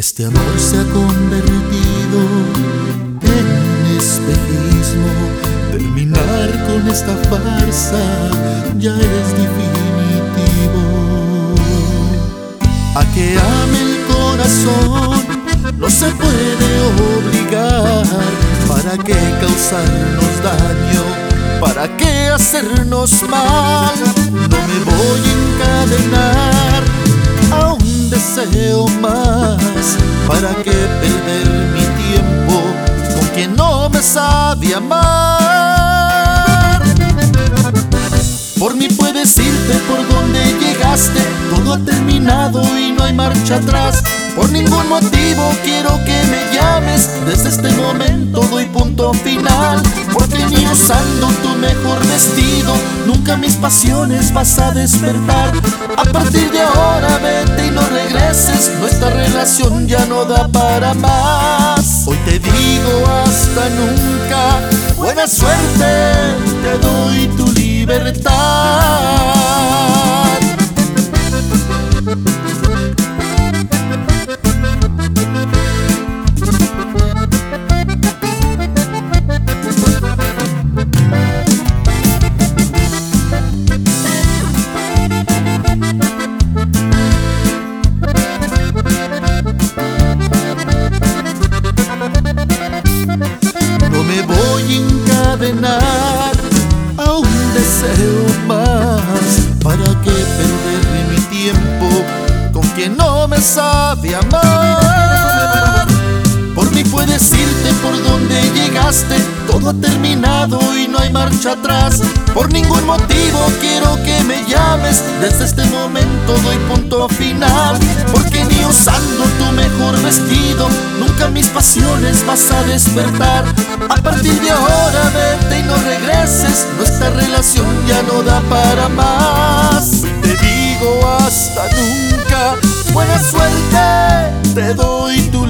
Este amor se ha convertido en espejismo. Terminar con esta farsa ya es definitivo. A que ame el corazón no se puede obligar. ¿Para qué causarnos daño? ¿Para qué hacernos mal? No me voy a encadenar ¿Para qué perder mi tiempo con quien no me sabe amar? Por mí puedes irte por donde llegaste, todo ha terminado y no hay marcha atrás. Por ningún motivo quiero que me llames, desde este momento doy punto final. Porque ni usando tu mejor vestido, mis pasiones vas a despertar. A partir de ahora vete y no regreses, nuestra relación ya no da para más. Hoy te digo hasta nunca, buena suerte, te doy más. ¿Para qué perder mi tiempo con quien no me sabe amar? Por mí puedes irte por donde llegaste, todo ha terminado y no hay marcha atrás. Por ningún motivo quiero que me llames, desde este momento doy punto final. Porque ni usando tu mejor vestido, nunca mis pasiones vas a despertar. relación ya no da para más. Te digo hasta nunca, buena suerte, te doy tu